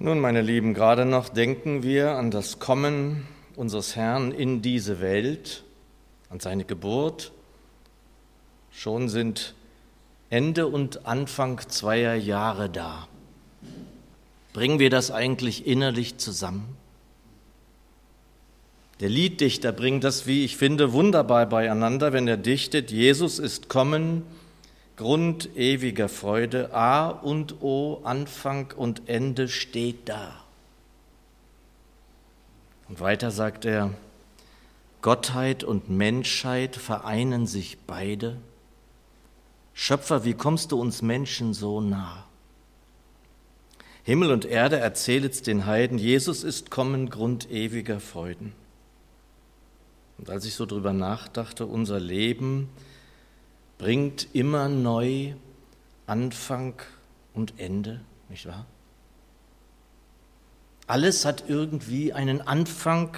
Nun, meine Lieben, gerade noch denken wir an das Kommen unseres Herrn in diese Welt, an seine Geburt. Schon sind Ende und Anfang zweier Jahre da. Bringen wir das eigentlich innerlich zusammen? Der Lieddichter bringt das, wie ich finde, wunderbar beieinander, wenn er dichtet, Jesus ist kommen, Grund ewiger Freude, A und O, Anfang und Ende steht da. Und weiter sagt er, Gottheit und Menschheit vereinen sich beide. Schöpfer, wie kommst du uns Menschen so nah? Himmel und Erde erzählet's den Heiden, Jesus ist kommen, Grund ewiger Freuden. Und als ich so drüber nachdachte, unser Leben, bringt immer neu Anfang und Ende, nicht wahr? Alles hat irgendwie einen Anfang,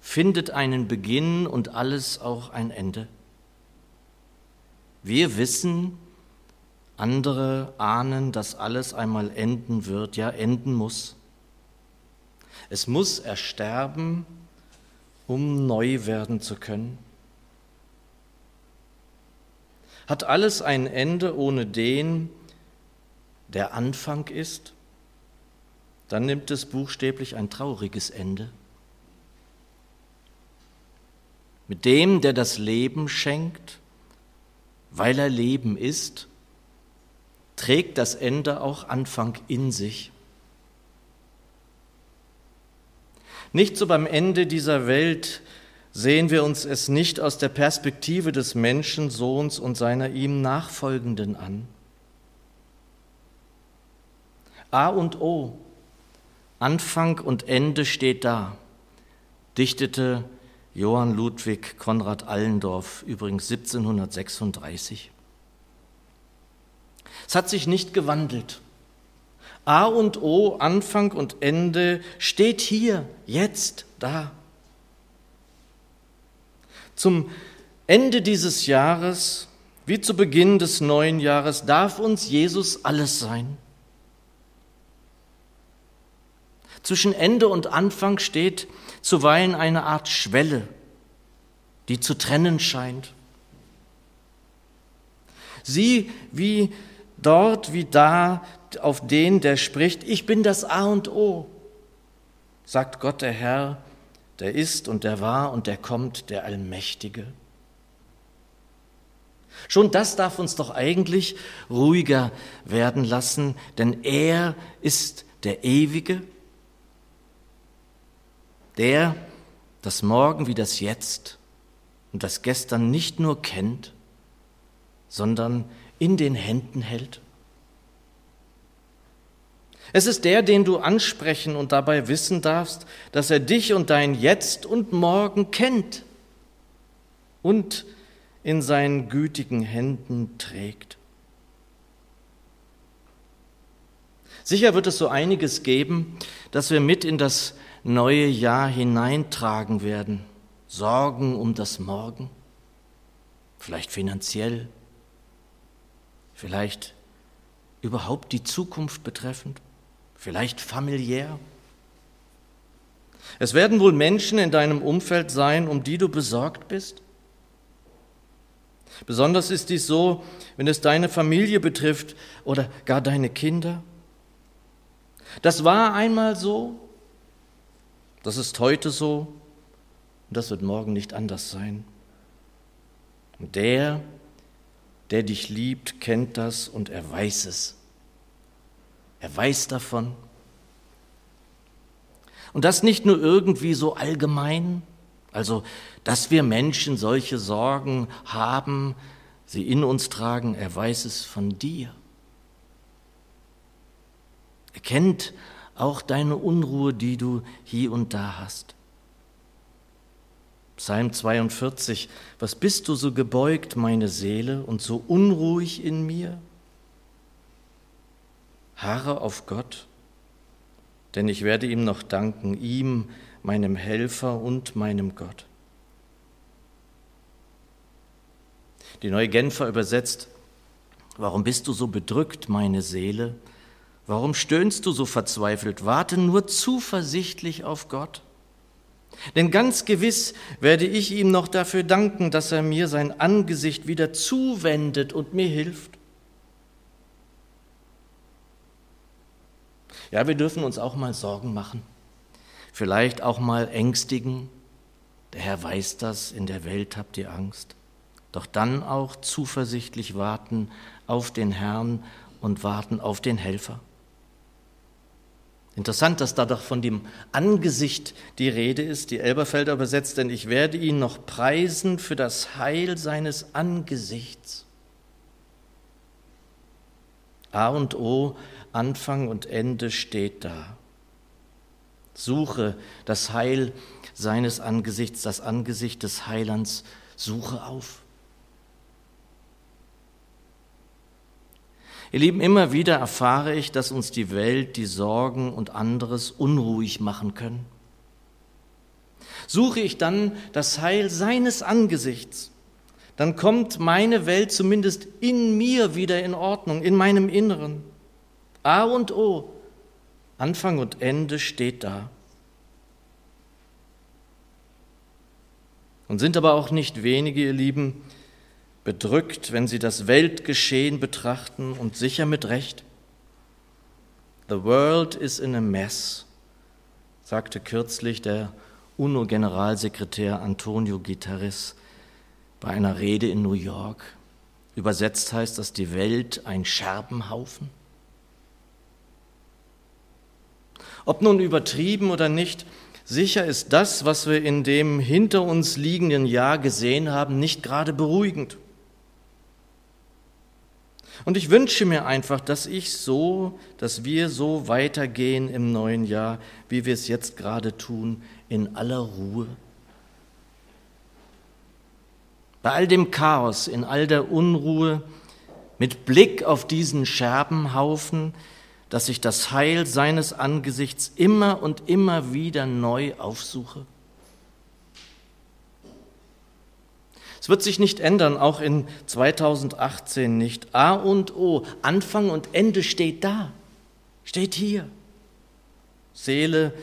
findet einen Beginn und alles auch ein Ende. Wir wissen, andere ahnen, dass alles einmal enden wird, ja enden muss. Es muss ersterben, um neu werden zu können. Hat alles ein Ende ohne den, der Anfang ist? Dann nimmt es buchstäblich ein trauriges Ende. Mit dem, der das Leben schenkt, weil er Leben ist, trägt das Ende auch Anfang in sich. Nicht so beim Ende dieser Welt, sehen wir uns es nicht aus der Perspektive des Menschensohns und seiner ihm Nachfolgenden an. A und O, Anfang und Ende steht da, dichtete Johann Ludwig Konrad Allendorf, übrigens 1736. Es hat sich nicht gewandelt. A und O, Anfang und Ende, steht hier, jetzt, da. Zum Ende dieses Jahres, wie zu Beginn des neuen Jahres, darf uns Jesus alles sein. Zwischen Ende und Anfang steht zuweilen eine Art Schwelle, die zu trennen scheint. Sieh, wie dort, wie da, auf den, der spricht, ich bin das A und O, sagt Gott der Herr, der ist und der war und der kommt, der Allmächtige. Schon das darf uns doch eigentlich ruhiger werden lassen, denn er ist der Ewige, der das Morgen wie das Jetzt und das Gestern nicht nur kennt, sondern in den Händen hält. Es ist der, den du ansprechen und dabei wissen darfst, dass er dich und dein Jetzt und Morgen kennt und in seinen gütigen Händen trägt. Sicher wird es so einiges geben, das wir mit in das neue Jahr hineintragen werden. Sorgen um das Morgen, vielleicht finanziell, vielleicht überhaupt die Zukunft betreffend vielleicht familiär. Es werden wohl Menschen in deinem Umfeld sein, um die du besorgt bist. Besonders ist dies so, wenn es deine Familie betrifft oder gar deine Kinder. Das war einmal so, das ist heute so und das wird morgen nicht anders sein. Und der, der dich liebt, kennt das und er weiß es. Er weiß davon. Und das nicht nur irgendwie so allgemein, also dass wir Menschen solche Sorgen haben, sie in uns tragen, er weiß es von dir. Er kennt auch deine Unruhe, die du hier und da hast. Psalm 42, was bist du so gebeugt, meine Seele, und so unruhig in mir? Harre auf Gott, denn ich werde ihm noch danken, ihm, meinem Helfer und meinem Gott. Die neue Genfer übersetzt, warum bist du so bedrückt, meine Seele? Warum stöhnst du so verzweifelt? Warte nur zuversichtlich auf Gott. Denn ganz gewiss werde ich ihm noch dafür danken, dass er mir sein Angesicht wieder zuwendet und mir hilft. Ja, wir dürfen uns auch mal Sorgen machen, vielleicht auch mal ängstigen. Der Herr weiß das, in der Welt habt ihr Angst. Doch dann auch zuversichtlich warten auf den Herrn und warten auf den Helfer. Interessant, dass da doch von dem Angesicht die Rede ist, die Elberfelder übersetzt, denn ich werde ihn noch preisen für das Heil seines Angesichts. A und O, Anfang und Ende steht da. Suche das Heil seines Angesichts, das Angesicht des Heilands, suche auf. Ihr Lieben, immer wieder erfahre ich, dass uns die Welt, die Sorgen und anderes unruhig machen können. Suche ich dann das Heil seines Angesichts, dann kommt meine Welt zumindest in mir wieder in Ordnung, in meinem Inneren. A und O, Anfang und Ende steht da. Und sind aber auch nicht wenige, ihr Lieben, bedrückt, wenn sie das Weltgeschehen betrachten und sicher mit Recht. The world is in a mess, sagte kürzlich der UNO-Generalsekretär Antonio Guterres bei einer Rede in New York. Übersetzt heißt das die Welt ein Scherbenhaufen. Ob nun übertrieben oder nicht, sicher ist das, was wir in dem hinter uns liegenden Jahr gesehen haben, nicht gerade beruhigend. Und ich wünsche mir einfach, dass ich so, dass wir so weitergehen im neuen Jahr, wie wir es jetzt gerade tun, in aller Ruhe. Bei all dem Chaos, in all der Unruhe, mit Blick auf diesen Scherbenhaufen, dass ich das Heil seines Angesichts immer und immer wieder neu aufsuche. Es wird sich nicht ändern, auch in 2018 nicht. A und O, Anfang und Ende steht da, steht hier. Seele,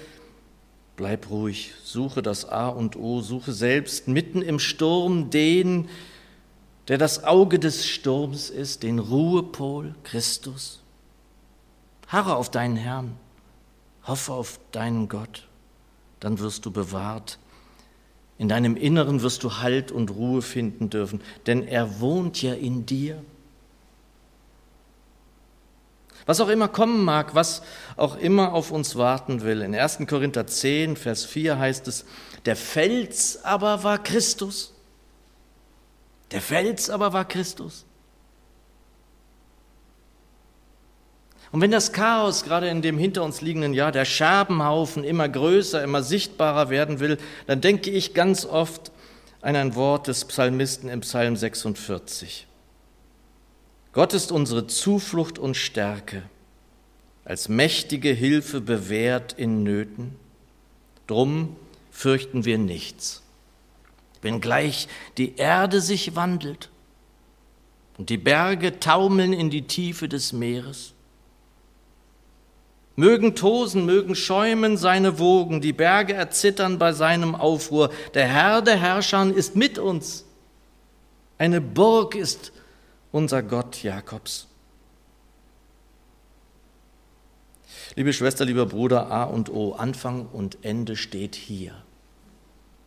bleib ruhig, suche das A und O, suche selbst mitten im Sturm den, der das Auge des Sturms ist, den Ruhepol Christus. Harre auf deinen Herrn, hoffe auf deinen Gott, dann wirst du bewahrt in deinem Inneren wirst du Halt und Ruhe finden dürfen, denn er wohnt ja in dir. Was auch immer kommen mag, was auch immer auf uns warten will. In 1. Korinther 10, Vers 4 heißt es, der Fels aber war Christus. Der Fels aber war Christus. Und wenn das Chaos gerade in dem hinter uns liegenden Jahr, der Scherbenhaufen immer größer, immer sichtbarer werden will, dann denke ich ganz oft an ein Wort des Psalmisten im Psalm 46. Gott ist unsere Zuflucht und Stärke, als mächtige Hilfe bewährt in Nöten. Drum fürchten wir nichts. Wenngleich die Erde sich wandelt und die Berge taumeln in die Tiefe des Meeres, Mögen tosen, mögen schäumen seine Wogen, die Berge erzittern bei seinem Aufruhr. Der Herr der Herrscher ist mit uns. Eine Burg ist unser Gott Jakobs. Liebe Schwester, lieber Bruder, A und O, Anfang und Ende steht hier.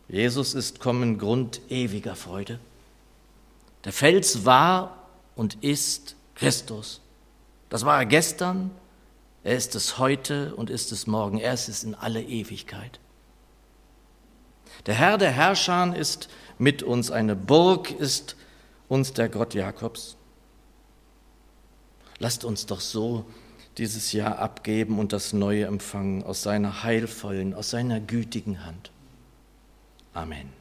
Jesus ist kommen Grund ewiger Freude. Der Fels war und ist Christus. Das war er gestern, er ist es heute und ist es morgen. Er ist es in alle Ewigkeit. Der Herr der Herrscher ist mit uns. Eine Burg ist uns der Gott Jakobs. Lasst uns doch so dieses Jahr abgeben und das Neue empfangen aus seiner heilvollen, aus seiner gütigen Hand. Amen.